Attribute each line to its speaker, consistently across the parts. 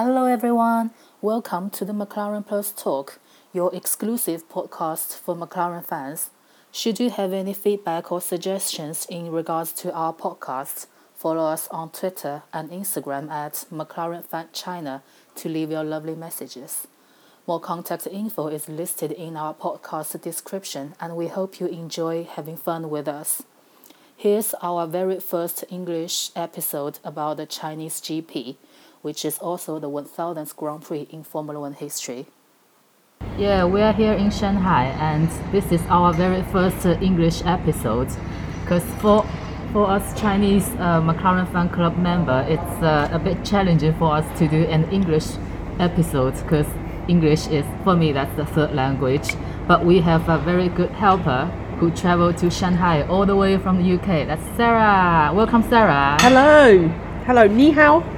Speaker 1: Hello, everyone. Welcome to the McLaren Plus Talk, your exclusive podcast for McLaren fans. Should you have any feedback or suggestions in regards to our podcast, follow us on Twitter and Instagram at McLaren Fan China to leave your lovely messages. More contact info is listed in our podcast description, and we hope you enjoy having fun with us. Here's our very first English episode about the Chinese GP, which is also the 1000th Grand Prix in Formula One history. Yeah, we are here in Shanghai, and this is our very first uh, English episode. Because for for us Chinese uh, McLaren fan club member, it's uh, a bit challenging for us to do an English episode because English is for me that's the third language. But we have a very good helper who traveled to Shanghai all the way from the UK. That's Sarah. Welcome, Sarah.
Speaker 2: Hello. Hello, ni hao.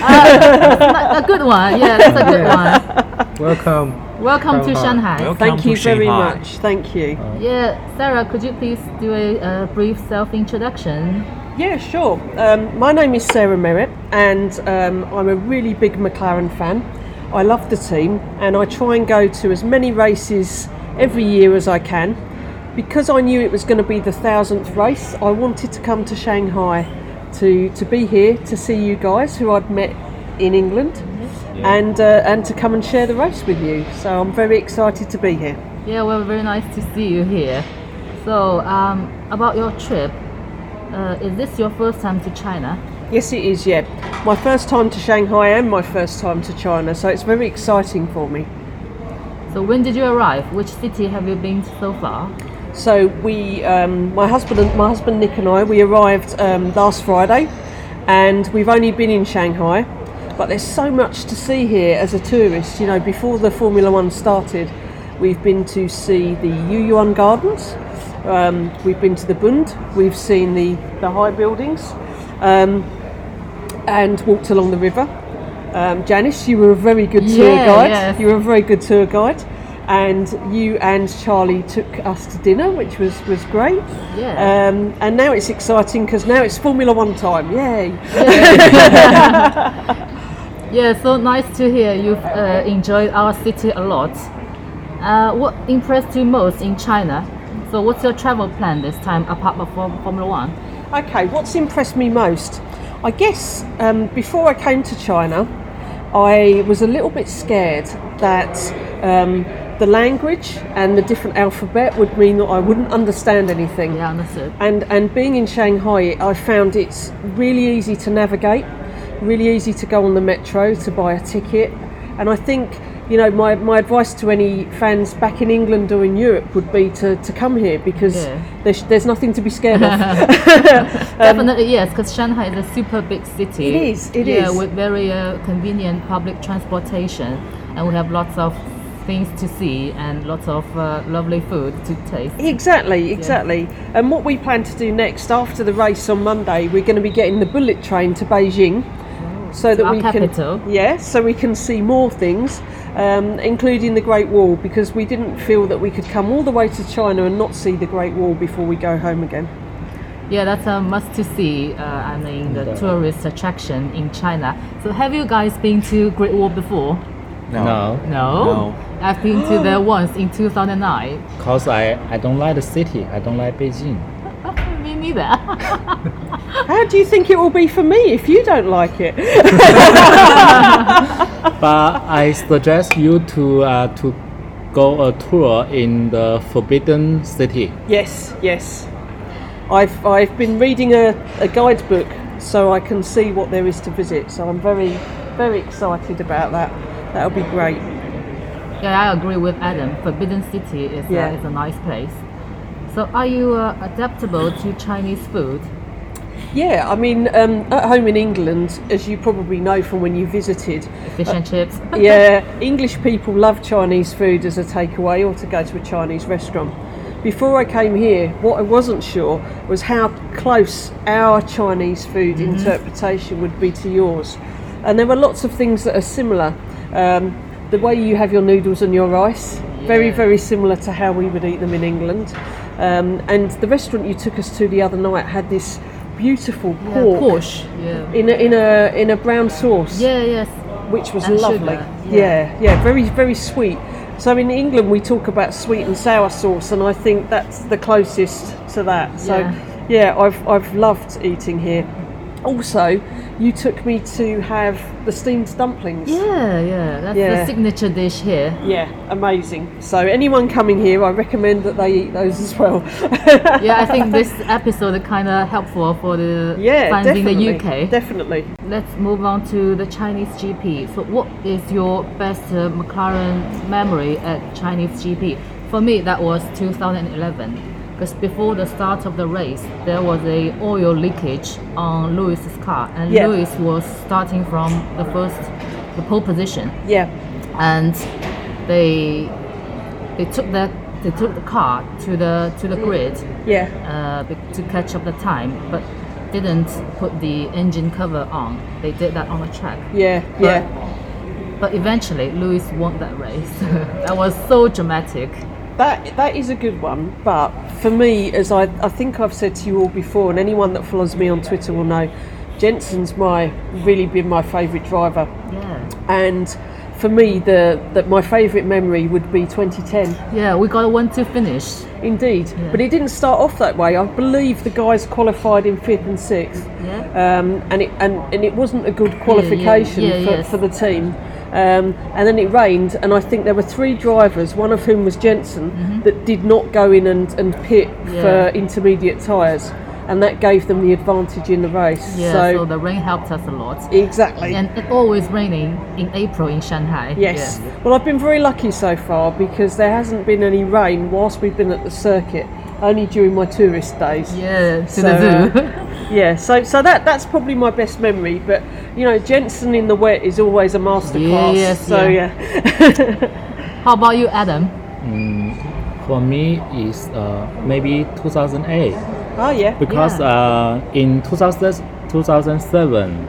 Speaker 1: A good one. Yeah, that's a good one.
Speaker 3: Welcome.
Speaker 1: Welcome to
Speaker 3: Shanghai.
Speaker 1: Shanghai.
Speaker 4: Welcome
Speaker 2: Thank
Speaker 4: to
Speaker 2: you very
Speaker 4: Shanghai.
Speaker 2: much. Thank you.
Speaker 1: Yeah, Sarah, could you please do a, uh brief self-introduction?
Speaker 2: Yeah, sure. Um, my name is Sarah Merritt, and um, I'm a really big McLaren fan. I love the team, and I try and go to as many races every year as I can. Because I knew it was going to be the thousandth race, I wanted to come to Shanghai to, to be here to see you guys who I'd met in England, and uh, and to come and share the race with you. So I'm very excited to be here.
Speaker 1: Yeah, well, very nice to see you here. So, um, about your trip, uh, is this your first time to China?
Speaker 2: Yes, it is, yeah. My first time to Shanghai and my first time to China, so it's very exciting for me.
Speaker 1: So, when did you arrive? Which city have you been to so far?
Speaker 2: So we, um, my husband and my husband Nick and I, we arrived um, last Friday, and we've only been in Shanghai, but there's so much to see here as a tourist. You know, before the Formula One started, we've been to see the Yuyuan Gardens, um, we've been to the Bund, we've seen the the high buildings, um, and walked along the river. Um, Janice, you were a very good tour
Speaker 1: Yeah,
Speaker 2: guide.
Speaker 1: yes.
Speaker 2: You were a very good tour guide. And you and Charlie took us to dinner, which was, was great.
Speaker 1: Yeah.
Speaker 2: Um, and now it's exciting because now it's Formula One time. Yay!
Speaker 1: Yeah, so nice to hear you've uh, enjoyed our city a lot. Uh, what impressed you most in China? So, what's your travel plan this time apart from Formula One?
Speaker 2: Okay, what's impressed me most? I guess um, before I came to China, I was a little bit scared that um, the language and the different alphabet would mean that I wouldn't understand anything.
Speaker 1: Yeah, understood.
Speaker 2: And and being in Shanghai, I found it's really easy to navigate, really easy to go on the metro to buy a ticket. And I think, you know, my, my advice to any fans back in England or in Europe would be to, to come here because
Speaker 1: Yeah.
Speaker 2: there's, there's nothing to be scared of.
Speaker 1: Definitely yes, because Shanghai is a super big city.
Speaker 2: It is, it
Speaker 1: yeah,
Speaker 2: is.
Speaker 1: with very uh, convenient public transportation, and we have lots of things to see and lots of uh, lovely food to taste.
Speaker 2: Exactly, exactly. And what we plan to do next after the race on Monday, we're going to be getting the bullet train to Beijing, so that
Speaker 1: our
Speaker 2: we
Speaker 1: capital.
Speaker 2: can yeah, so we can see more things, um, including the Great Wall, because we didn't feel that we could come all the way to China and not see the Great Wall before we go home again.
Speaker 1: Yeah, that's a must to see. Uh, I mean, the tourist attraction in China. So, have you guys been to Great Wall before?
Speaker 3: No,
Speaker 1: No.
Speaker 4: No.
Speaker 1: I've been to there once in 2009.
Speaker 3: cause I, I don't like the city. I don't like Beijing.
Speaker 1: Me neither.
Speaker 2: How do you think it will be for me if you don't like it?
Speaker 3: but I suggest you to uh, to go a tour in the Forbidden City.
Speaker 2: yes, yes. I've I've been reading a, a guidebook so I can see what there is to visit. So I'm very very excited about that. That'll be great.
Speaker 1: Yeah, I agree with Adam. Forbidden City is,
Speaker 2: Yeah.
Speaker 1: uh, is a nice place. So, are you uh, adaptable to Chinese food?
Speaker 2: Yeah, I mean, um, at home in England, as you probably know from when you visited,
Speaker 1: Fish and chips?
Speaker 2: yeah, English people love Chinese food as a takeaway or to go to a Chinese restaurant. Before I came here, what I wasn't sure was how close our Chinese food interpretation would be to yours. And there were lots of things that are similar. Um, the way you have your noodles and your rice, very,
Speaker 1: Yeah.
Speaker 2: very similar to how we would eat them in England. Um, and the restaurant you took us to the other night had this beautiful
Speaker 1: Yeah,
Speaker 2: pork.
Speaker 1: Yeah.
Speaker 2: in a, in a in a brown sauce.
Speaker 1: Yeah, yes.
Speaker 2: which was
Speaker 1: And
Speaker 2: lovely.
Speaker 1: sugar,
Speaker 2: yeah, yeah, very very sweet. So in England we talk about sweet and sour sauce, and I think that's the closest to that. So
Speaker 1: Yeah.
Speaker 2: yeah, I've I've loved eating here. Also, you took me to have the steamed dumplings.
Speaker 1: Yeah, yeah, that's
Speaker 2: Yeah.
Speaker 1: the signature dish here.
Speaker 2: Yeah, amazing. So anyone coming here, I recommend that they eat those as well.
Speaker 1: yeah, I think this episode is kind of helpful for the
Speaker 2: yeah,
Speaker 1: in the UK.
Speaker 2: Definitely.
Speaker 1: Let's move on to the Chinese GP. So, what is your best uh, McLaren memory at Chinese GP? For me, that was 2011. Because before the start of the race, there was a oil leakage on Lewis's car, and
Speaker 2: Yeah.
Speaker 1: Lewis was starting from the first, the pole position,
Speaker 2: Yeah.
Speaker 1: and they they took the they took the car to the to the grid
Speaker 2: Yeah.
Speaker 1: uh, to catch up the time, but didn't put the engine cover on. They did that on the track.
Speaker 2: Yeah.
Speaker 1: But,
Speaker 2: Yeah.
Speaker 1: But eventually, Lewis won that race. that was so dramatic.
Speaker 2: That that is a good one, but for me, as I, I think I've said to you all before, and anyone that follows me on Twitter will know, Jensen's my really been my favourite driver,
Speaker 1: Yeah.
Speaker 2: and for me, the that my favourite memory would be 2010.
Speaker 1: Yeah, we got a one to finish.
Speaker 2: Indeed, but it didn't start off that way. I believe the guys qualified in fifth and sixth,
Speaker 1: Yeah.
Speaker 2: um, and it and, and it wasn't a good qualification
Speaker 1: yeah,
Speaker 2: for,
Speaker 1: yes.
Speaker 2: for the team. Um, and then it rained, and I think there were three drivers, one of whom was Jensen, that did not go in and, and pit
Speaker 1: Mm-hmm. Yeah.
Speaker 2: for intermediate tyres, and that gave them the advantage in the race.
Speaker 1: Yeah, so,
Speaker 2: so,
Speaker 1: the rain helped us a lot.
Speaker 2: exactly.
Speaker 1: And it always raining in April in Shanghai.
Speaker 2: Yes.
Speaker 1: Yeah.
Speaker 2: Well, I've been very lucky so far because there hasn't been any rain whilst we've been at the circuit, only during my tourist days.
Speaker 1: Yeah, to
Speaker 2: So,
Speaker 1: the zoo.
Speaker 2: uh, Yeah, so so that that's probably my best memory. But you know, Jensen in the wet is always a masterclass.
Speaker 1: Yes,
Speaker 2: so
Speaker 1: yeah.
Speaker 2: yeah.
Speaker 1: How about you, Adam?
Speaker 3: For me, is uh, maybe 2008
Speaker 2: Oh yeah.
Speaker 3: because
Speaker 1: Yeah.
Speaker 3: uh, in 2000, 2007,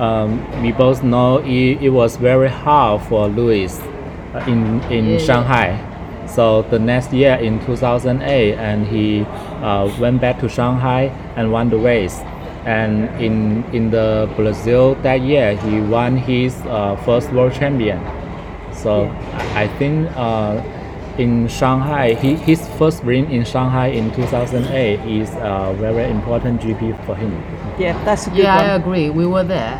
Speaker 3: um, we both know it, it was very hard for Lewis uh, in in
Speaker 1: Yeah.
Speaker 3: Shanghai. So the next year in 2008, and he uh, went back to Shanghai and won the race. And in in the Brazil that year, he won his uh, first world champion. So I I think uh, in Shanghai, he, his first win in Shanghai in 2008 is a very important GP for him.
Speaker 2: Yeah, that's a good
Speaker 1: Yeah, I agree. We were there.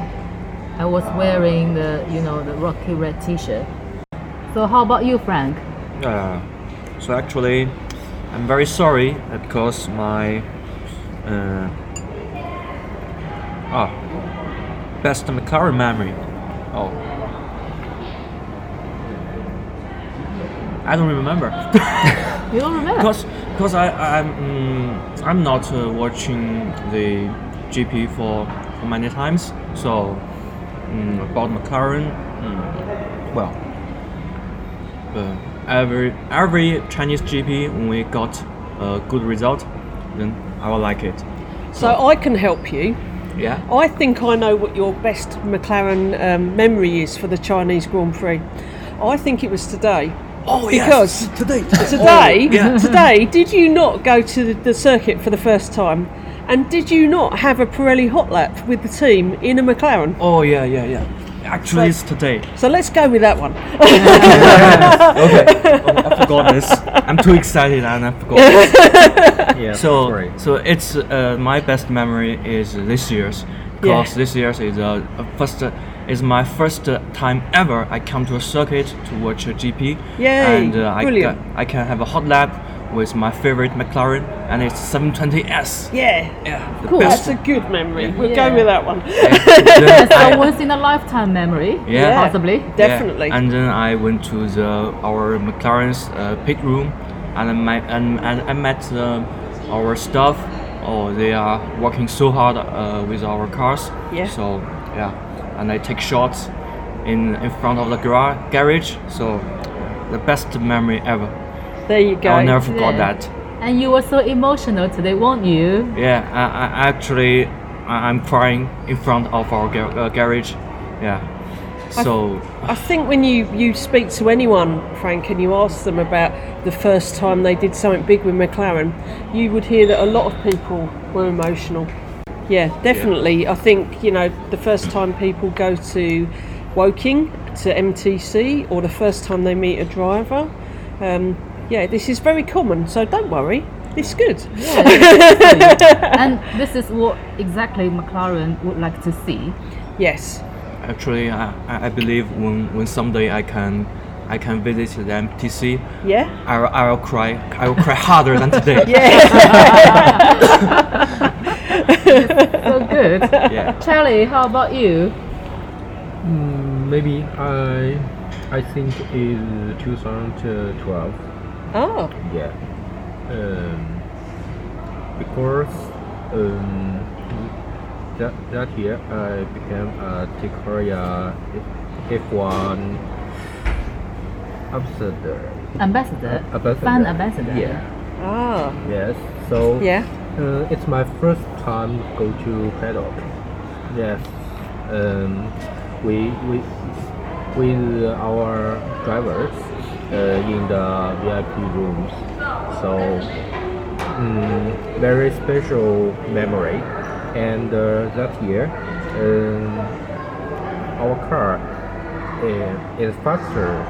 Speaker 1: I was wearing the, you know, the Rocky Red T-shirt. So how about you, Frank?
Speaker 4: Uh, so actually, I'm very sorry because my uh, ah best McLaren memory. Oh, I don't remember
Speaker 1: You don't remember?
Speaker 4: because because I I'm mm, I'm not uh, watching the GP for, for many times. So mm, about McLaren, mm, well, uh, every every Chinese GP when we got a good result, then I will like it.
Speaker 2: So I can help you.
Speaker 4: Yeah.
Speaker 2: I think I know what your best McLaren um, memory is for the Chinese Grand Prix. I think it was today.
Speaker 4: Oh
Speaker 2: Because
Speaker 4: today.
Speaker 2: Today,
Speaker 4: yeah.
Speaker 2: today, did you not go to the, the circuit for the first time? And did you not have a Pirelli hot lap with the team in a McLaren?
Speaker 4: Oh yeah, yeah, yeah. Actually,
Speaker 2: So-
Speaker 4: it's today.
Speaker 2: So let's go with that one.
Speaker 4: okay. Oh, I forgot this. I'm too excited and I forgot. this.
Speaker 3: Yeah,
Speaker 4: so so it's uh, my best memory is this year's because
Speaker 2: Yeah.
Speaker 4: this year's is uh, a first uh, is my first uh, time ever I come to a circuit to watch a GP.
Speaker 2: Yay,
Speaker 4: And uh, I,
Speaker 2: brilliant.
Speaker 4: ca- I can have a hot lap with my favorite McLaren and it's 720S.
Speaker 2: Yeah,
Speaker 4: Yeah, the
Speaker 1: Cool.
Speaker 2: that's
Speaker 4: best.
Speaker 2: a good memory.
Speaker 4: Yeah.
Speaker 2: We'll
Speaker 1: Yeah.
Speaker 2: go with that one.
Speaker 4: Then
Speaker 1: So
Speaker 4: I-
Speaker 1: once in a lifetime memory,
Speaker 4: Yeah.
Speaker 1: possibly.
Speaker 4: Yeah,
Speaker 2: Definitely.
Speaker 4: And then I went to the our McLaren's uh, pit room, and I met and, and I met uh, our staff. Oh, they are working so hard uh, with our cars.
Speaker 2: Yeah.
Speaker 4: So yeah, and I take shots in in front of the gara- garage. So the best memory ever.
Speaker 2: There you go.
Speaker 4: I'll never forget
Speaker 1: Yeah.
Speaker 4: that.
Speaker 1: And you were so emotional today, weren't you?
Speaker 4: Yeah, I, I actually I, I'm crying in front of our gar- uh, garage. Yeah. So
Speaker 2: I think when you, you speak to anyone, Frank, and you ask them about the first time they did something big with McLaren, you would hear that a lot of people were emotional. Yeah, definitely. I think, you know, the first time people go to Woking to MTC or the first time they meet a driver. Um, yeah, this is very common, so don't worry. It's good.
Speaker 1: Yeah, and this is what exactly McLaren would like to see.
Speaker 2: Yes.
Speaker 4: Actually, I, I I believe when, when someday I can I can visit the MTC,
Speaker 2: Yeah.
Speaker 4: I will, I will cry. I will cry harder than today. Yeah.
Speaker 1: So good.
Speaker 4: Yeah.
Speaker 1: Charlie, how about you?
Speaker 5: Mm, maybe I I think is 2012.
Speaker 2: Oh.
Speaker 5: Yeah. Um, because um, that that year I became a Tikoria F1 ambassador.
Speaker 1: Ambassador.
Speaker 5: Ambassador.
Speaker 1: Fan ambassador.
Speaker 5: Yeah.
Speaker 2: Ah.
Speaker 5: Yes. So
Speaker 2: Yeah.
Speaker 5: uh, it's my first time go to paddock. Yes. Um, we we with our drivers in the VIP rooms. So mm, very special memory. And uh, that year, um, our car uh, is faster,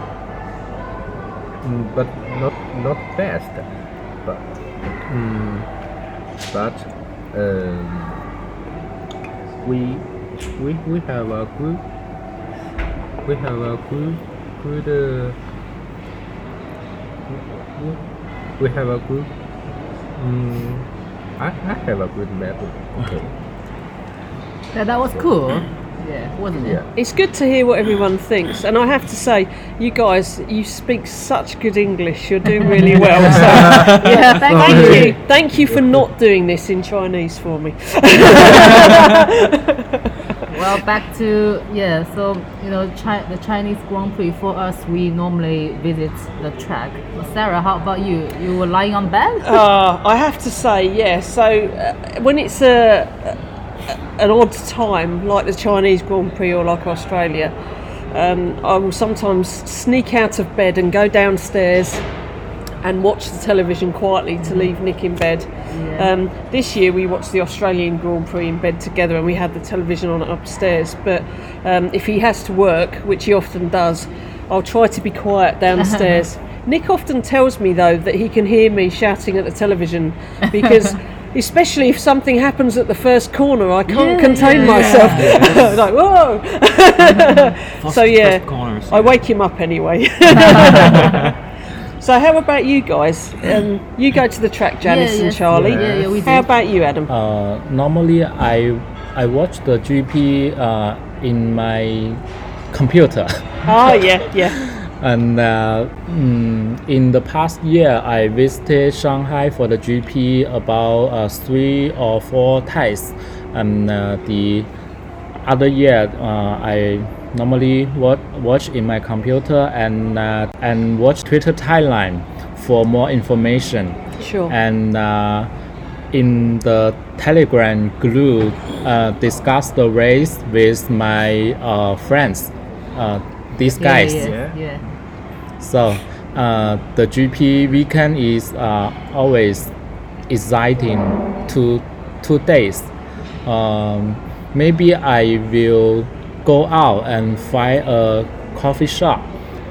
Speaker 5: mm, but not not fast. But mm, but um, we we we have a good we have a good good uh, we have a good um, I, I have a good memory okay
Speaker 1: Yeah, that was cool. Yeah, wasn't it?
Speaker 5: yeah
Speaker 2: It's good to hear what everyone thinks, and I have to say, you guys, you speak such good English. You're doing really well. So
Speaker 1: Yeah, thank
Speaker 2: thank
Speaker 1: you.
Speaker 2: you, thank you for not doing this in Chinese for me.
Speaker 1: Well, back to yeah. So you know, Chi- the Chinese Grand Prix for us, we normally visit the track. Sarah, how about you? You were lying on bed.
Speaker 2: Uh, I have to say, yeah. So uh, when it's a, a an odd time like the Chinese Grand Prix or like Australia, um, I will sometimes sneak out of bed and go downstairs and watch the television quietly to leave Nick in bed.
Speaker 1: Yeah.
Speaker 2: Um, this year we watched the Australian Grand Prix in bed together and we had the television on upstairs. But um, if he has to work, which he often does, I'll try to be quiet downstairs. Nick often tells me though that he can hear me shouting at the television because. Especially if something happens at the first corner, I can't
Speaker 1: Yeah,
Speaker 2: contain
Speaker 1: yeah,
Speaker 2: myself. like whoa!
Speaker 4: First,
Speaker 2: so yeah,
Speaker 4: corners,
Speaker 2: I
Speaker 4: yeah.
Speaker 2: wake him up anyway. So how about you guys? Um, you go to the track, Janice
Speaker 1: yeah,
Speaker 2: and
Speaker 1: yes,
Speaker 2: Charlie.
Speaker 1: Yeah, yeah, we do.
Speaker 2: How about you, Adam?
Speaker 3: Uh, normally, I I watch the GP uh, in my computer,
Speaker 2: oh yeah, yeah.
Speaker 3: and uh, mm, in the past year, I visited Shanghai for the GP about uh, three or four times, and uh, the other year, uh, I normally watch, watch in my computer and uh, and watch Twitter timeline for more information
Speaker 2: Sure.
Speaker 3: and uh, in the telegram group uh, discuss the race with my uh, friends uh, these
Speaker 1: Yeah,
Speaker 3: guys
Speaker 1: Yeah.
Speaker 5: Yeah.
Speaker 1: yeah.
Speaker 3: so uh, the gp weekend is uh, always exciting two two days um, maybe i will go out and find a coffee shop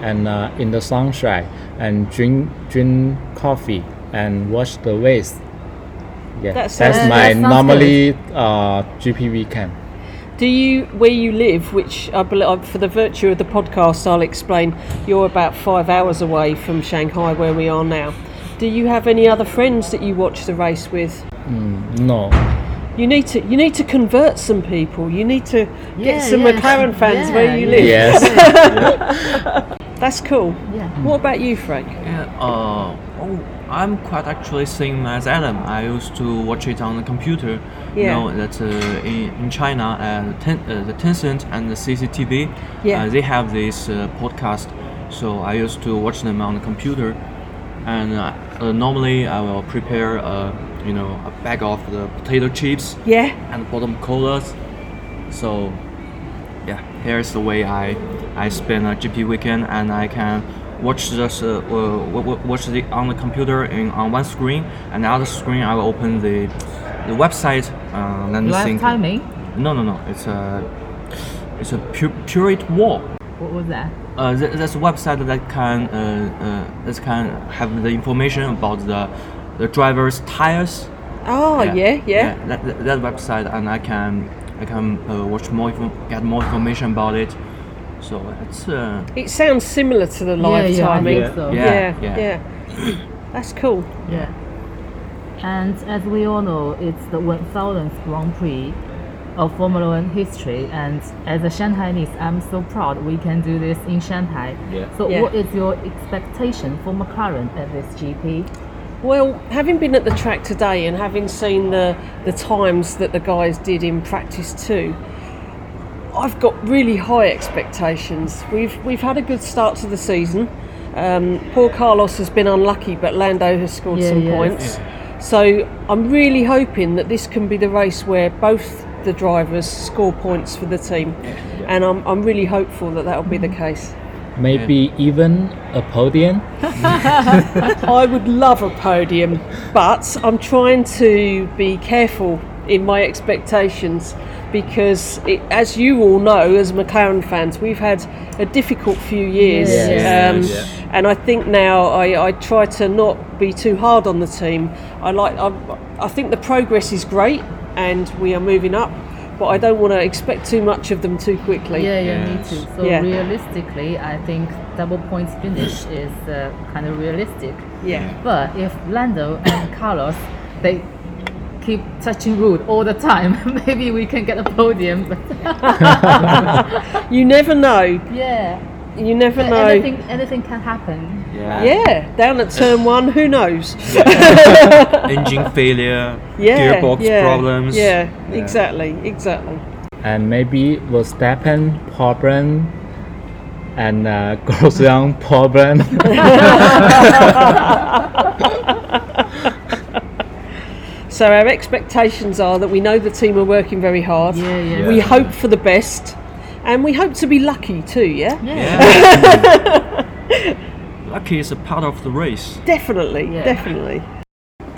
Speaker 3: and uh, in the sunshine and drink drink coffee and watch the race yeah
Speaker 2: That
Speaker 3: that's my
Speaker 1: that sounds
Speaker 3: normally uh, gp weekend
Speaker 2: Do you, where you live, which I believe, for the virtue of the podcast, I'll explain. You're about five hours away from Shanghai, where we are now. Do you have any other friends that you watch the race with?
Speaker 3: no
Speaker 2: You need to, you need to convert some people. You need to
Speaker 1: Yeah,
Speaker 2: get some
Speaker 1: yeah.
Speaker 2: McLaren fans
Speaker 1: Yeah,
Speaker 2: where you
Speaker 1: yeah.
Speaker 2: live.
Speaker 3: yes
Speaker 2: That's cool.
Speaker 1: Yeah.
Speaker 2: What about you, Frank?
Speaker 4: Yeah, uh, oh, I'm quite actually same as Adam. I used to watch it on the computer. You
Speaker 2: Yeah.
Speaker 4: know that uh, in, in China, uh, ten, uh, the Tencent and the CCTV,
Speaker 2: Yeah.
Speaker 4: uh, they have this uh, podcast. So I used to watch them on the computer, and uh, uh, normally I will prepare, uh, you know, a bag of the potato chips
Speaker 2: Yeah.
Speaker 4: and bottom colas. So yeah, here's the way I I spend a GP weekend, and I can watch this uh, uh, wa- wa- watch it on the computer in on one screen, and the other screen I will open the the website. Uh, let me
Speaker 1: Live timing.
Speaker 4: No, no, no. It's uh, it's a pu- Wall.
Speaker 1: What was that?
Speaker 4: Uh, th- that's a website that can uh, uh, that can have the information about the the driver's tires.
Speaker 2: Oh, yeah, yeah.
Speaker 4: that, that, that website, and I can I can uh, watch more get more information about it. So it's uh,
Speaker 2: It sounds similar to the live
Speaker 1: yeah, I
Speaker 2: timing.
Speaker 1: think so.
Speaker 2: Yeah,
Speaker 4: Yeah,
Speaker 2: yeah.
Speaker 4: yeah.
Speaker 2: That's cool.
Speaker 1: Yeah. And as we all know, it's the 1000th Grand Prix of Formula One history. And as a Shanghainese, I'm so proud we can do this in Shanghai.
Speaker 3: Yeah.
Speaker 1: So,
Speaker 2: Yeah.
Speaker 1: what is your expectation for McLaren at this GP?
Speaker 2: Well, having been at the track today and having seen the, the times that the guys did in practice too, I've got really high expectations. We've we've had a good start to the season. Um, poor Carlos has been unlucky, but Lando has scored
Speaker 1: Yeah,
Speaker 2: some
Speaker 1: yeah.
Speaker 2: points. So I'm really hoping that this can be the race where both the drivers score points for the team, and I'm, I'm really hopeful that that will be the case.
Speaker 3: Maybe even a podium.
Speaker 2: I would love a podium, but I'm trying to be careful in my expectations because, it, as you all know, as McLaren fans, we've had a difficult few years.
Speaker 1: Yes.
Speaker 2: Um,
Speaker 3: Yes.
Speaker 2: And I think now I, I try to not be too hard on the team. I like I, I think the progress is great and we are moving up, but I don't want to expect too much of them too quickly.
Speaker 1: Yeah, yeah,
Speaker 4: Yes.
Speaker 1: me too. So
Speaker 2: Yeah.
Speaker 1: realistically, I think double points finish is uh, kind of realistic.
Speaker 2: Yeah.
Speaker 1: But if Lando and Carlos they keep touching road all the time, maybe we can get a podium.
Speaker 2: You never know.
Speaker 1: yeah,
Speaker 2: You never know.
Speaker 1: anything anything can happen.
Speaker 4: Yeah,
Speaker 2: Yeah, down at turn one, who knows?
Speaker 4: engine failure,
Speaker 2: yeah,
Speaker 4: gearbox
Speaker 2: yeah,
Speaker 4: problems.
Speaker 2: Yeah, exactly, exactly.
Speaker 3: and maybe Verstappen problem and uh, Grosjean problem.
Speaker 2: So our expectations are that we know the team are working very hard.
Speaker 1: Yeah, yeah.
Speaker 2: We hope for the best, and we hope to be lucky too. Yeah,
Speaker 1: Yeah.
Speaker 4: Yeah. Lucky is a part of the race.
Speaker 2: definitely,
Speaker 1: Yeah.
Speaker 2: definitely.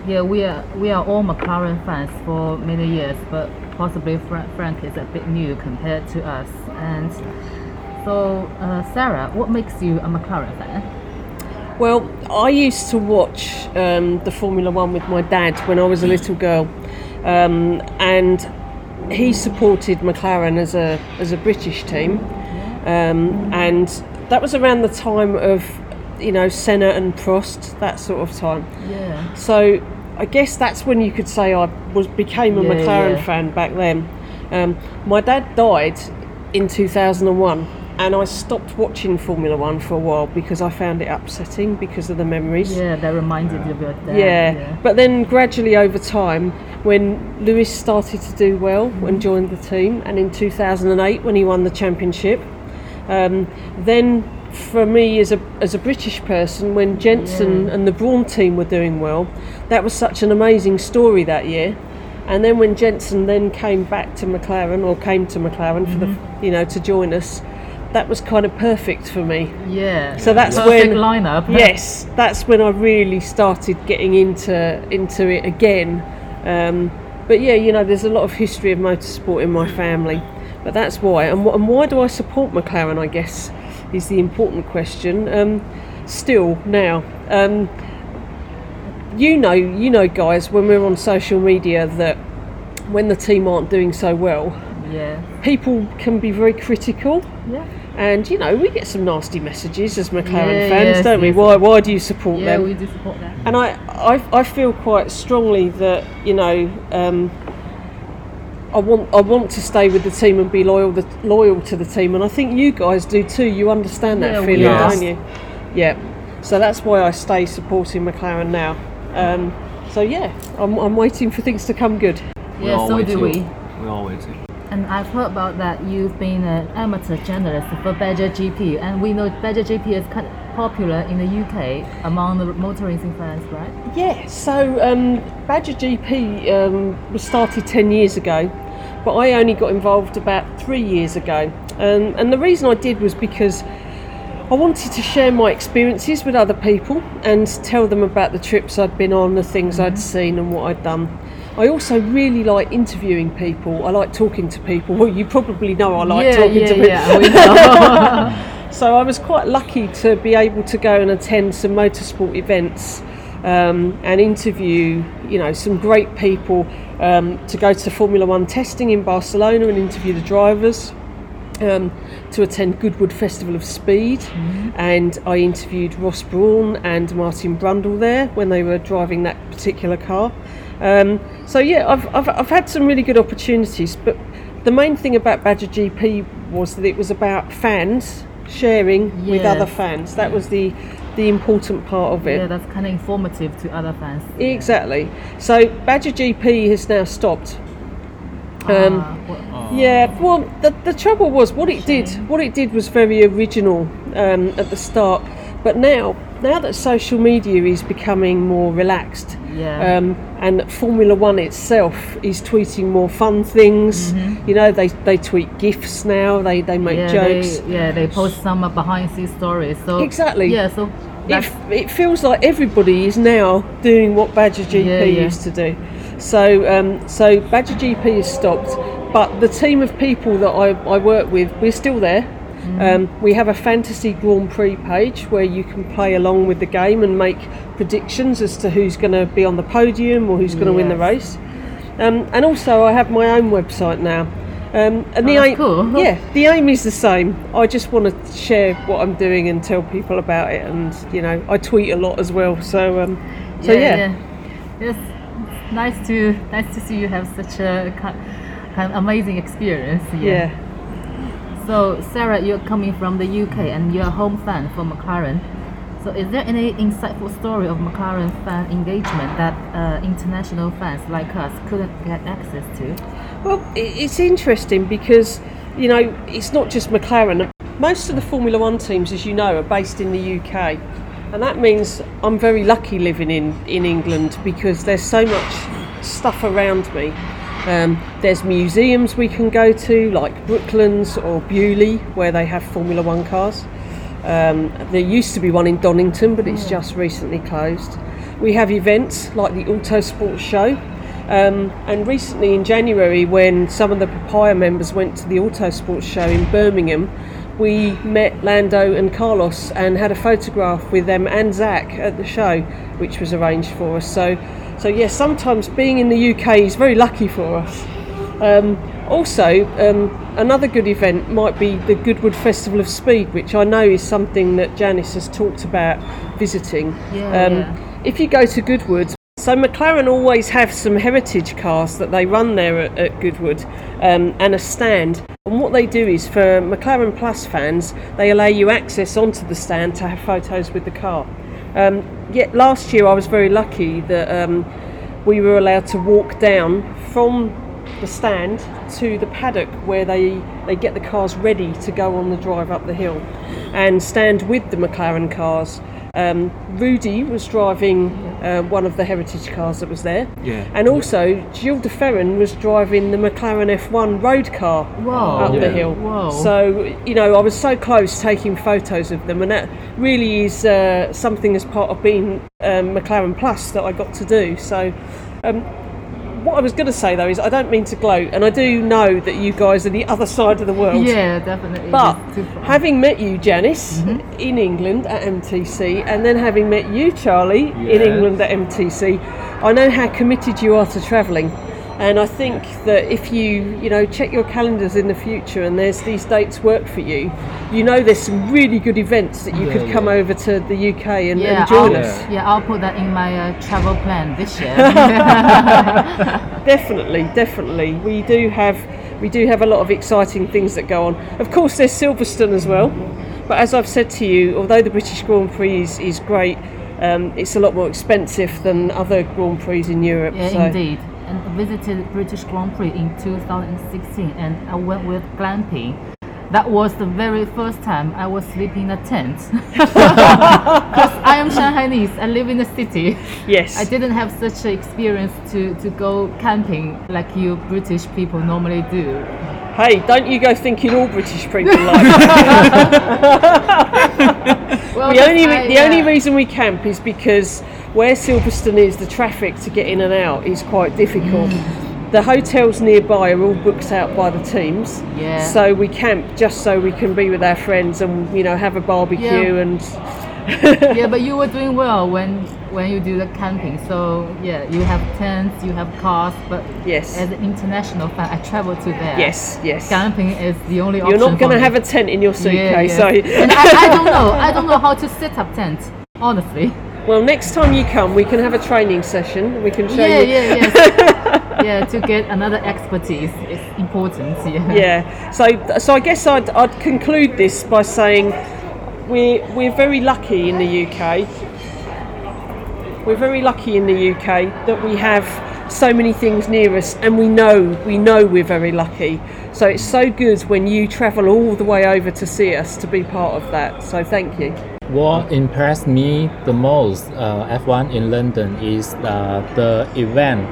Speaker 1: Yeah, we are we are all McLaren fans for many years, but possibly Fra- Frank is a bit new compared to us. And so, uh, Sarah, what makes you a McLaren fan?
Speaker 2: Well, I used to watch um, the Formula One with my dad when I was a little girl, um, and he supported McLaren as a as a British team, um, and that was around the time of you know Senna and Prost, that sort of time.
Speaker 1: Yeah.
Speaker 2: So I guess that's when you could say I was became a
Speaker 1: Yeah,
Speaker 2: McLaren
Speaker 1: yeah.
Speaker 2: fan back then. Um, my dad died in 2001, and I stopped watching Formula One for a while because I found it upsetting because of the memories.
Speaker 1: Yeah, that reminded you of your dad.
Speaker 2: Yeah, but then gradually over time, when Lewis started to do well and joined the team, and in 2008 when he won the championship, um, then for me as a as a British person, when Jensen
Speaker 1: Yeah.
Speaker 2: and the Brawn team were doing well, that was such an amazing story that year. And then when Jensen then came back to McLaren or came to McLaren for the you know to join us, that was kind of perfect for me.
Speaker 1: Yeah.
Speaker 2: So that's
Speaker 1: Perfect
Speaker 2: when
Speaker 1: lineup.
Speaker 2: Yes, that's when I really started getting into into it again. Um, but yeah, you know, there's a lot of history of motorsport in my family, but that's why. And, and why do I support McLaren? I guess is the important question. Um, still now, um, you know, you know, guys, when we're on social media, that when the team aren't doing so well,
Speaker 1: Yeah.
Speaker 2: people can be very critical.
Speaker 1: Yeah.
Speaker 2: And you know, we get some nasty messages as McLaren
Speaker 1: Yeah,
Speaker 2: fans,
Speaker 1: yes,
Speaker 2: don't we?
Speaker 1: yes.
Speaker 2: Why, why do you support
Speaker 1: Yeah,
Speaker 2: them?
Speaker 1: we do support that.
Speaker 2: And I, I, I feel quite strongly that you know, um, I want, I want to stay with the team and be loyal, the, loyal to the team, and I think you guys do too. You understand that
Speaker 1: Yeah,
Speaker 2: feeling,
Speaker 3: are.
Speaker 2: don't you? Yeah. So that's why I stay supporting McLaren now. Um, so yeah, I'm, I'm waiting for things to come good.
Speaker 4: We
Speaker 1: Yeah, so
Speaker 4: wait
Speaker 1: do
Speaker 4: too.
Speaker 1: we.
Speaker 4: We all waiting.
Speaker 1: And I've heard about that you've been an amateur journalist for Badger GP, and we know Badger GP is kind of popular in the UK among the motor racing fans, right?
Speaker 2: Yeah, so um, Badger GP um, was started 10 years ago, but I only got involved about three years ago. Um, and the reason I did was because I wanted to share my experiences with other people and tell them about the trips I'd been on, the things I'd seen, and what I'd done. I also really like interviewing people. I like talking to people. Well, you probably know I like
Speaker 1: yeah,
Speaker 2: talking
Speaker 1: yeah,
Speaker 2: to people.
Speaker 1: yeah, we know.
Speaker 2: So I was quite lucky to be able to go and attend some motorsport events um, and interview, you know, some great people. Um, to go to Formula One testing in Barcelona and interview the drivers. Um, to attend Goodwood Festival of Speed, and I interviewed Ross Brawn and Martin Brundle there when they were driving that particular car. Um, so yeah, I've, I've, I've had some really good opportunities, but the main thing about Badger GP was that it was about fans sharing with
Speaker 1: Yes.
Speaker 2: other fans. That was the the important part of it.
Speaker 1: yeah, that's kind of informative to other fans.
Speaker 2: Exactly. So Badger GP has now stopped. Um,
Speaker 1: Ah, well,
Speaker 2: yeah, well, the, the trouble was what it did. What it did was very original um, at the start, but now, now that social media is becoming more relaxed,
Speaker 1: Yeah.
Speaker 2: um, and Formula One itself is tweeting more fun things. You know, they they tweet gifs now. They they make
Speaker 1: Mm-hmm. yeah,
Speaker 2: jokes.
Speaker 1: They, yeah, they post some behind the scenes stories. So
Speaker 2: Exactly.
Speaker 1: Yeah, so
Speaker 2: It, it feels like everybody is now doing what Badger GP
Speaker 1: Yeah, yeah.
Speaker 2: used to do. So, um, so Badger GP is stopped, but the team of people that I, I work with, we're still there. Um, we have a fantasy Grand Prix page where you can play along with the game and make predictions as to who's going to be on the podium or who's going to win the race. Um, and also, I have my own website now. Um, and the
Speaker 1: Oh, that's
Speaker 2: aim,
Speaker 1: cool.
Speaker 2: yeah, the aim is the same. I just want to share what I'm doing and tell people about it, and you know, I tweet a lot as well. So, um, so yeah,
Speaker 1: Yes, it's nice to nice to see you have such a kind, of amazing experience.
Speaker 2: yeah.
Speaker 1: So Sarah, you're coming from the UK and you're a home fan for McLaren. So is there any insightful story of McLaren fan engagement that uh, international fans like us couldn't get access to?
Speaker 2: Well, it's interesting because you know it's not just McLaren. Most of the Formula One teams, as you know, are based in the UK, and that means I'm very lucky living in in England because there's so much stuff around me. Um, there's museums we can go to, like Brooklands or Beaulieu, where they have Formula One cars. Um, there used to be one in Donington, but it's just recently closed. We have events like the Auto Sports Show, um, and recently in January, when some of the Papaya members went to the Auto Sports Show in Birmingham, we met Lando and Carlos and had a photograph with them and Zak at the show, which was arranged for us. So, so yes, sometimes being in the UK is very lucky for us. Um, also, um, another good event might be the Goodwood Festival of Speed, which I know is something that Janice has talked about visiting.
Speaker 1: Yeah,
Speaker 2: um,
Speaker 1: yeah.
Speaker 2: If you go to Goodwood, so McLaren always have some heritage cars that they run there at, at Goodwood um, and a stand. And what they do is for McLaren Plus fans, they allow you access onto the stand to have photos with the car. Um, yet last year I was very lucky that um, we were allowed to walk down from the stand to the paddock where they, they get the cars ready to go on the drive up the hill and stand with the McLaren cars. Um, Rudy was driving uh, one of the heritage cars that was there.
Speaker 4: Yeah.
Speaker 2: And also, Gilles de Ferran was driving the McLaren F1 road car
Speaker 1: Whoa.
Speaker 2: up the hill.
Speaker 1: Whoa.
Speaker 2: So, you know, I was so close taking photos of them, and that really is uh, something as part of being um, McLaren Plus that I got to do. So, um, what I was going to say though is I don't mean to gloat, and I do know that you guys are the other side of the world.
Speaker 1: Yeah, definitely.
Speaker 2: But
Speaker 1: It's too far.
Speaker 2: having met you, Janice, mm-hmm. in England at MTC, and then having met you, Charlie, in England at MTC, I know how committed you are to travelling. And I think that if you, you know, check your calendars in the future and there's these dates work for you, you know there's some really good events that you could come
Speaker 5: yeah.
Speaker 2: over to the UK and,
Speaker 1: yeah,
Speaker 2: and join
Speaker 1: I'll,
Speaker 2: us.
Speaker 1: yeah, I'll put that in my uh, travel plan this year.
Speaker 2: Definitely, definitely. We do have we do have a lot of exciting things that go on. Of course, there's Silverstone as well. But as I've said to you, although the British Grand Prix is, is great, um, it's a lot more expensive than other Grand Prix in Europe.
Speaker 1: Yeah,
Speaker 2: so.
Speaker 1: indeed. And I visited British Grand Prix in 2016 and I went with glamping. That was the very first time I was sleeping in a tent. Because I am Shanghainese, I live in the city.
Speaker 2: Yes.
Speaker 1: I didn't have such an experience to, to go camping like you British people normally do.
Speaker 2: Hey, don't you go thinking all British people like.
Speaker 1: Well,
Speaker 2: the only
Speaker 1: I-
Speaker 2: the only reason we camp is because where Silverstone is, the traffic to get in and out is quite difficult. Mm. The hotels nearby are all booked out by the teams,
Speaker 1: Yeah.
Speaker 2: so we camp just so we can be with our friends and you know have a barbecue
Speaker 1: Yeah.
Speaker 2: and
Speaker 1: yeah, but you were doing well when when you do the camping. So yeah, you have tents, you have cars, but
Speaker 2: yes,
Speaker 1: as an international fan, I travel to there.
Speaker 2: yes, yes.
Speaker 1: Camping is the only option.
Speaker 2: You're not going to have a tent in your suitcase,
Speaker 1: yeah,
Speaker 2: so
Speaker 1: and I, I don't know. I don't know how to set up tent. Honestly.
Speaker 2: Well, next time you come, we can have a training session. We can show
Speaker 1: Yeah,
Speaker 2: you.
Speaker 1: yeah, yes. yeah, to get another expertise is important. Yeah.
Speaker 2: Yeah. So, so I guess I'd, I'd conclude this by saying we're we're very lucky in the UK. We're very lucky in the UK that we have so many things near us, and we know we know we're very lucky. So it's so good when you travel all the way over to see us to be part of that. So thank you.
Speaker 3: What impressed me the most uh, F1 in London is uh, the event,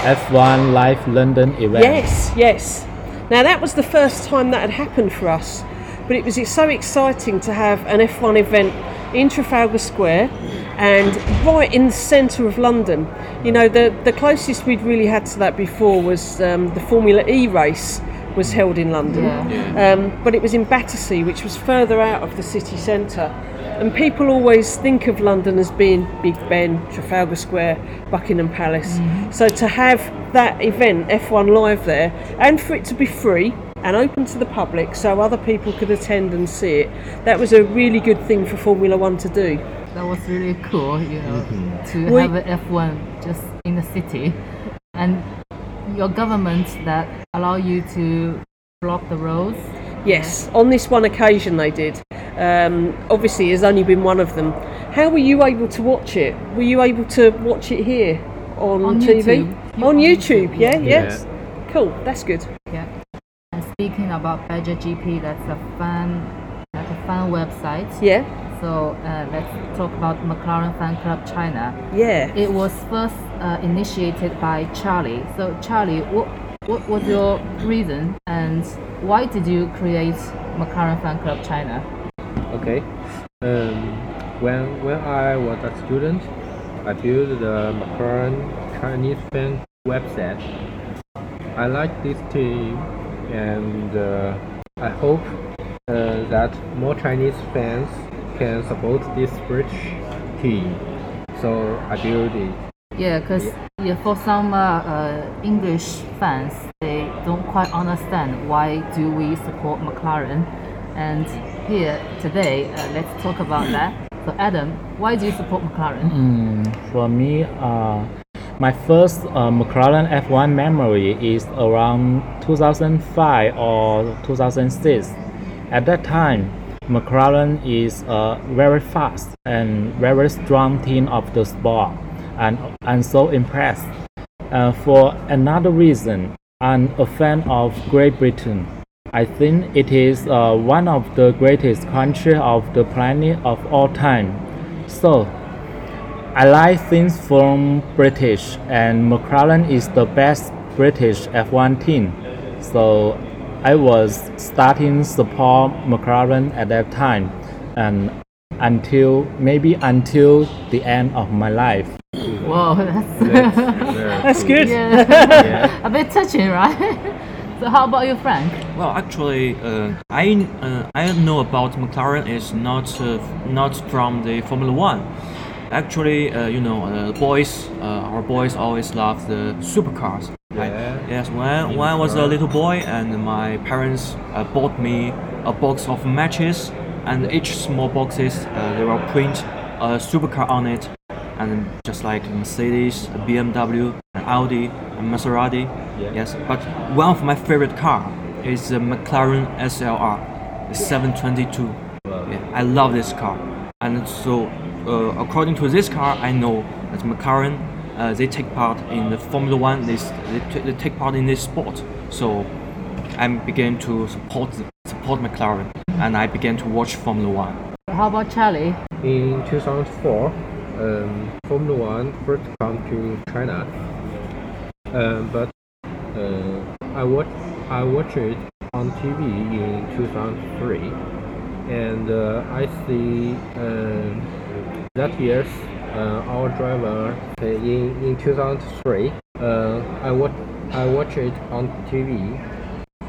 Speaker 3: F1 Live London event.
Speaker 2: Yes, yes. Now that was the first time that had happened for us, but it was so exciting to have an F1 event in Trafalgar Square and right in the centre of London. You know, the the closest we'd really had to that before was um, the Formula E race was held in London,
Speaker 1: Yeah.
Speaker 2: um, but it was in Battersea, which was further out of the city centre. And people always think of London as being Big Ben, Trafalgar Square, Buckingham Palace. Mm-hmm. So to have that event, F1 Live there, and for it to be free and open to the public so other people could attend and see it, that was a really good thing for Formula One to do.
Speaker 1: That was really cool, you know, mm-hmm. to
Speaker 2: We-
Speaker 1: have an F1 just in the city, and your government that allow you to block the roads.
Speaker 2: Yes, on this one occasion they did. Um, obviously, there's only been one of them. How were you able to watch it? Were you able to watch it here on,
Speaker 1: On
Speaker 2: TV?
Speaker 1: YouTube.
Speaker 2: On YouTube, yeah, yeah.
Speaker 5: Yes.
Speaker 2: Cool, that's good.
Speaker 1: Yeah. And speaking about Badger GP, that's a fun, like a fun website.
Speaker 2: Yeah,
Speaker 1: So uh, let's talk about McLaren Fan Club China.
Speaker 2: yeah.
Speaker 1: It was first uh, initiated by Charlie. So Charlie, what what was your reason and why did you create McLaren Fan Club China?
Speaker 5: Okay. Um, when when I was a student, I built the McLaren Chinese fan website. I like this team, and uh, I hope uh, that more Chinese fans can support this British team. So I built it.
Speaker 1: Yeah, because yeah, for some uh, uh, English fans, they don't quite understand why do we support McLaren. And here today, uh, let's talk about that. So Adam, why do you support McLaren?
Speaker 3: Mm, for me, uh, my first uh, McLaren F1 memory is around 2005 or 2006. At that time, McLaren is a very fast and very strong team of the sport, and I'm so impressed. Uh, for another reason, I'm a fan of Great Britain. I think it is uh, one of the greatest countries of the planet of all time. So, I like things from British, and McLaren is the best British F1 team. So I was starting support McLaren at that time, and until maybe until the end of my life.
Speaker 1: Whoa, that's
Speaker 5: Very
Speaker 2: That's good.
Speaker 1: yeah. a bit touching, right? so how about you, Frank?
Speaker 4: Well, actually, uh, I uh, I know about McLaren is not uh, not from the Formula One. Actually, uh, you know, uh, boys, uh, our boys always love the supercars. right?
Speaker 5: Yeah.
Speaker 4: Yes, when, when I was a little boy and my parents uh, bought me a box of matches, and each small boxes uh, there will print a supercar on it, and just like Mercedes, BMW, and Audi, and Maserati.
Speaker 5: Yeah.
Speaker 4: Yes, but one of my favorite car is the McLaren SLR, the 722.
Speaker 5: Wow.
Speaker 4: Yeah, I love this car, and so uh, according to this car, I know that McLaren uh, they take part in the Formula One. They, they, t- they take part in this sport. So I began to support support McLaren, and I began to watch Formula One.
Speaker 1: How about Charlie?
Speaker 5: In 2004, um, Formula One first come to China. Um, but uh, I watch I watched it on TV in 2003, and uh, I see um that year's uh, our driver uh, in in 2003. Uh, I watch I watch it on TV.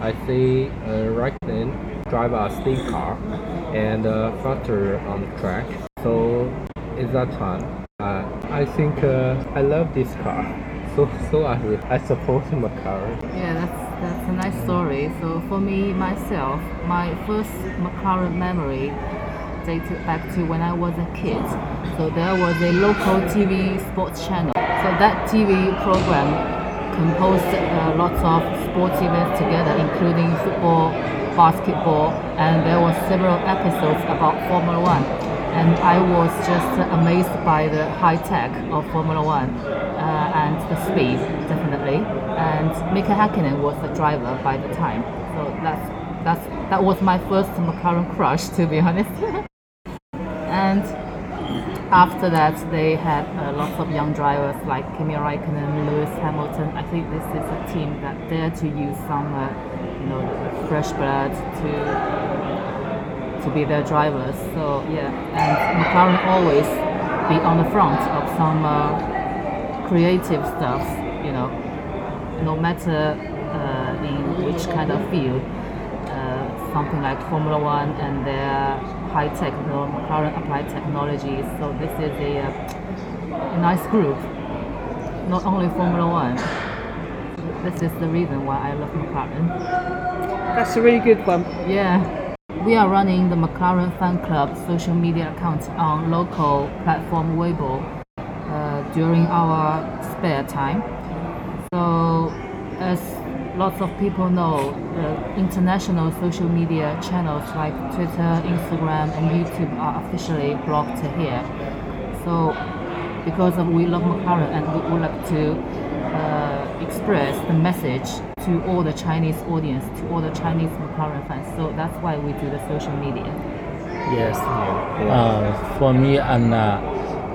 Speaker 5: I see uh, Raikkonen drive a steep car and uh, faster on the track. So at that time, uh, I think uh, I love this car. So so I I support McLaren.
Speaker 1: Yeah, that's that's a nice story. So for me myself, my first McLaren memory dated back to when I was a kid. So there was a local TV sports channel. So that TV program composed uh, lots of sports events together, including football, basketball, and there were several episodes about Formula One. And I was just amazed by the high tech of Formula One uh, and the speed, definitely. And Mika Hakkinen was the driver by the time. So that's that's that was my first McLaren crush, to be honest. and after that, they had uh, lots of young drivers like Kimi Raikkonen, Lewis Hamilton. I think this is a team that dare to use some, uh, you know, fresh blood to to be their drivers. So yeah, and McLaren always be on the front of some uh, creative stuff. You know, no matter uh, in which kind of field, uh, something like Formula One and their high tech, you know, McLaren applied technologies. So this is a, uh, a nice group. Not only Formula One. This is the reason why I love McLaren.
Speaker 2: That's a really good one.
Speaker 1: Yeah. We are running the McLaren Fan Club social media account on local platform Weibo uh, during our spare time. So, as lots of people know, international social media channels like Twitter, Instagram, and YouTube are officially blocked here. So, because of we love McLaren and we would like to uh, express the message to all the Chinese audience, to all the Chinese McLaren fans. So that's why we do the social media.
Speaker 3: Yes. Uh, for me, and uh,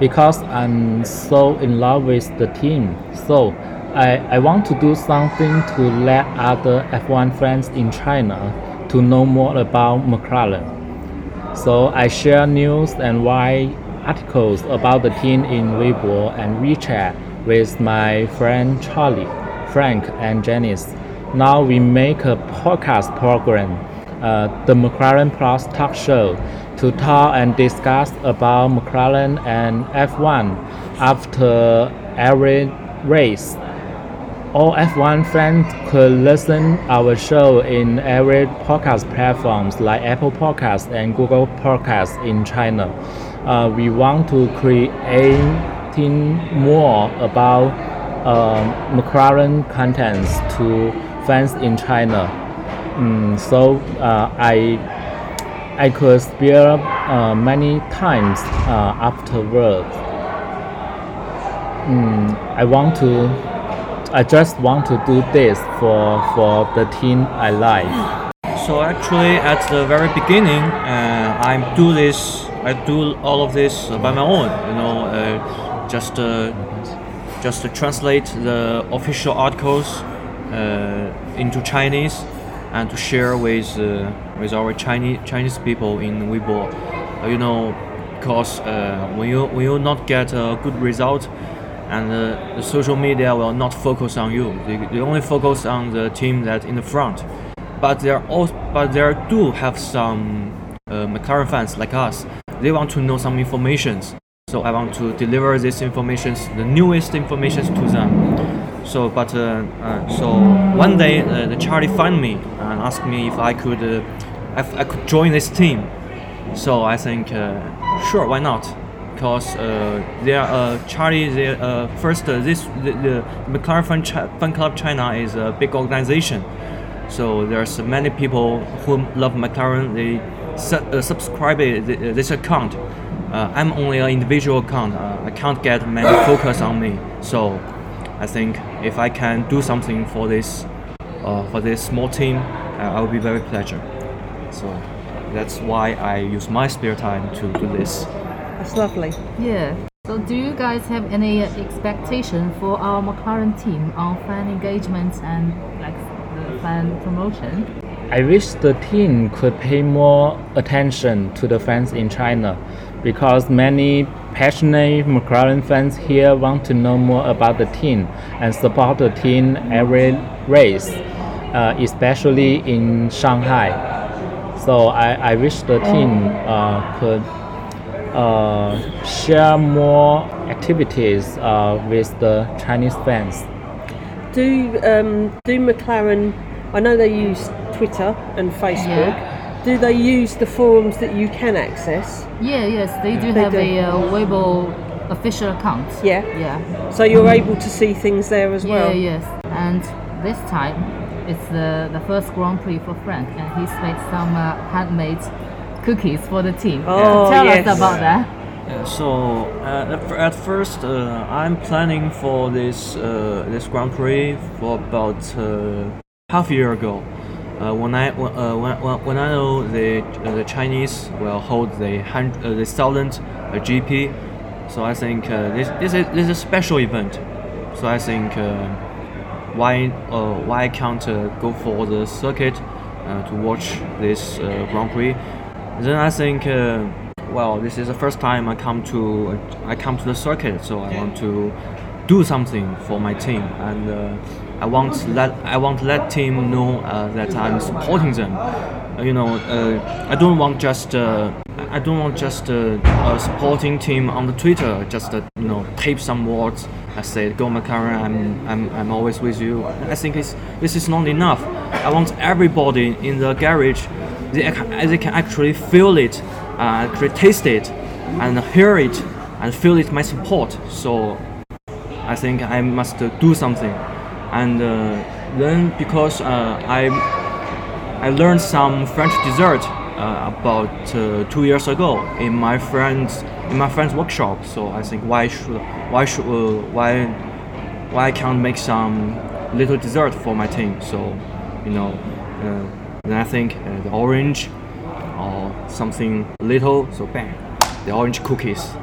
Speaker 3: because I'm so in love with the team, so I, I want to do something to let other F1 fans in China to know more about McLaren. So I share news and write articles about the team in Weibo and WeChat with my friend Charlie, Frank, and Janice. Now we make a podcast program, uh, the McLaren Plus Talk Show, to talk and discuss about McLaren and F1 after every race. All F1 fans could listen our show in every podcast platforms like Apple Podcasts and Google Podcasts in China. Uh, we want to creating more about uh, McLaren contents to fans in China. Mm, so uh, I I could spare uh, many times uh, afterwards. Mm, I want to. I just want to do this for for the team I like.
Speaker 4: So actually, at the very beginning, uh, I do this. I do all of this by my own. You know, uh, just uh, just to translate the official articles into Chinese and to share with uh, with our Chinese Chinese people in Weibo. Uh, you know, because uh, when you when you not get a good result, and uh, the social media will not focus on you. They, they only focus on the team that in the front. But there also but there do have some uh, McLaren fans like us. They want to know some informations. So I want to deliver this information, the newest information to them. So, but uh, uh, so one day uh, the Charlie found me and asked me if I could, if I could join this team. So I think, sure, why not? Because uh, they are uh, Charlie. Uh, first, this the, the McLaren fan, Chi- fan Club China is a big organization. So there's many people who love McLaren. They su- subscribe this account. I'm only an individual account. I can't get many focus on me. So I think if I can do something for this, uh, for this small team, uh, I will be very pleasure. So that's why I use my spare time to do this.
Speaker 2: That's lovely.
Speaker 1: Yeah. So do you guys have any expectation for our McLaren team on fan engagement and like the fan promotion?
Speaker 3: I wish the team could pay more attention to the fans in China because many passionate McLaren fans here want to know more about the team and support the team every race, uh, especially in Shanghai. So I, I wish the team uh, could uh, share more activities uh, with the Chinese fans.
Speaker 2: Do um, do McLaren? I know they use Twitter and Facebook. Do they use the forums that you can access?
Speaker 1: Yeah, yes, they do
Speaker 2: They
Speaker 1: have
Speaker 2: do.
Speaker 1: a uh, Weibo official account.
Speaker 2: Yeah.
Speaker 1: Yeah.
Speaker 2: So you're able to see things there as well.
Speaker 1: Yeah, yes. And this time, it's the, the first Grand Prix for Frank, and he's made some uh, handmade cookies for the team.
Speaker 2: Oh,
Speaker 1: Tell
Speaker 2: yes.
Speaker 1: us about that.
Speaker 4: Yeah, so uh, at, fir- at first, uh, I'm planning for this uh, this Grand Prix for about uh, half a year ago. Uh, when I when, uh, when, when- when I know the uh, the Chinese will hold the hun- uh, the thousand GP, so I think uh, this this is this is a special event. So I think uh, why uh, why can't uh, go for the circuit uh, to watch this uh, Grand Prix? Then I think uh, well this is the first time I come to I come to the circuit, so I want to do something for my team and uh, I want let I want let team know uh, that I'm supporting them. Uh, you know, uh, I don't want just uh, I don't want just uh, a supporting team on the Twitter. Just uh, you know, tape some words. I say, "Go McLaren, I'm, I'm, I'm always with you." I think it's, this is not enough. I want everybody in the garage, they, they can actually feel it, actually taste it, and hear it, and feel it my support. So I think I must do something. And uh, then because uh, I I learned some French dessert uh, about two years ago in my friend's in my friend's workshop. So I think why should why should why why I can't make some little dessert for my team? So you know, then I think the orange or something little. So bang, the orange cookies.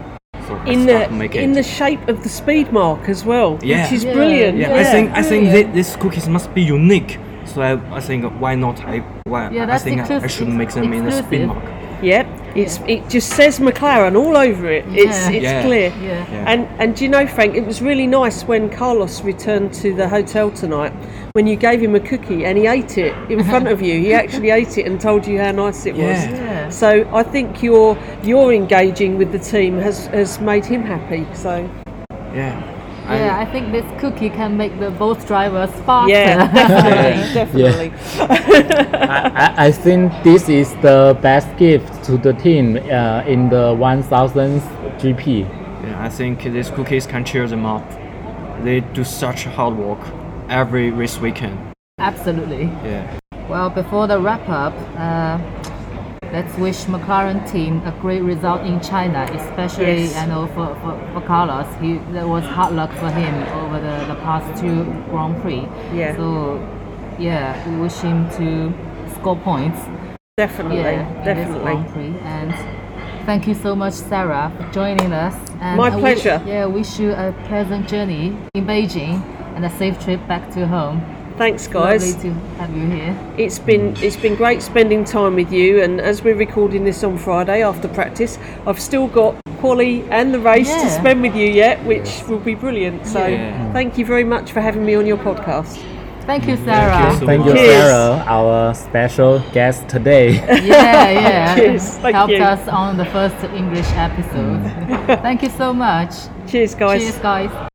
Speaker 4: So I
Speaker 2: In the
Speaker 4: make
Speaker 2: in the shape of the speed mark as well,
Speaker 4: Yeah.
Speaker 2: which is
Speaker 1: Yeah.
Speaker 2: brilliant.
Speaker 4: Yeah, I think I think
Speaker 1: brilliant.
Speaker 4: thi- these cookies must be unique. So I, I think why not? I why
Speaker 1: Yeah,
Speaker 4: I think I, I
Speaker 1: exclus-
Speaker 4: should make them in a
Speaker 1: speed
Speaker 4: mark.
Speaker 2: Yep, it's it just says McLaren all over it. It's
Speaker 1: Yeah.
Speaker 2: it's
Speaker 4: Yeah.
Speaker 2: clear.
Speaker 1: Yeah.
Speaker 4: Yeah.
Speaker 2: And and do you know, Frank, it was really nice when Carlos returned to the hotel tonight. When you gave him a cookie and he ate it in front of you, he actually ate it and told you how nice it was.
Speaker 4: Yeah.
Speaker 1: Yeah.
Speaker 2: So I think your your engaging with the team has has made him happy. So
Speaker 4: Yeah.
Speaker 1: Yeah, I think this cookie can make the both drivers faster.
Speaker 2: yeah, definitely, definitely.
Speaker 3: I, I- I think this is the best gift to the team uh, in the 1000th GP.
Speaker 4: Yeah, I think these cookies can cheer them up. They do such hard work every race weekend.
Speaker 1: Absolutely.
Speaker 4: Yeah.
Speaker 1: Well, before the wrap up, uh, let's wish McLaren team a great result in China, especially
Speaker 2: Yes.
Speaker 1: I know for, for, for Carlos. He that was hard luck for him over the, the past two Grand Prix.
Speaker 2: Yeah.
Speaker 1: So yeah, we wish him to score points.
Speaker 2: Definitely,
Speaker 1: Yeah,
Speaker 2: definitely.
Speaker 1: Grand Prix. And thank you so much, Sarah, for joining us. And
Speaker 2: My pleasure.
Speaker 1: yeah, wish you a pleasant journey in Beijing and a safe trip back to home.
Speaker 2: Thanks, guys.
Speaker 1: Lovely to have you here.
Speaker 2: It's been it's been great spending time with you, and as we're recording this on Friday after practice, I've still got quali and the race to spend with you yet, which will be brilliant. So
Speaker 4: Yeah.
Speaker 2: thank you very much for having me on your podcast.
Speaker 1: Thank you, Sarah.
Speaker 4: so
Speaker 3: Thank you, Sarah, our special guest today.
Speaker 1: yeah, yeah.
Speaker 2: Cheers, thank
Speaker 1: Helped
Speaker 2: you.
Speaker 1: us on the first English episode. Mm. Thank you so much.
Speaker 2: Cheers, guys.
Speaker 1: Cheers, guys.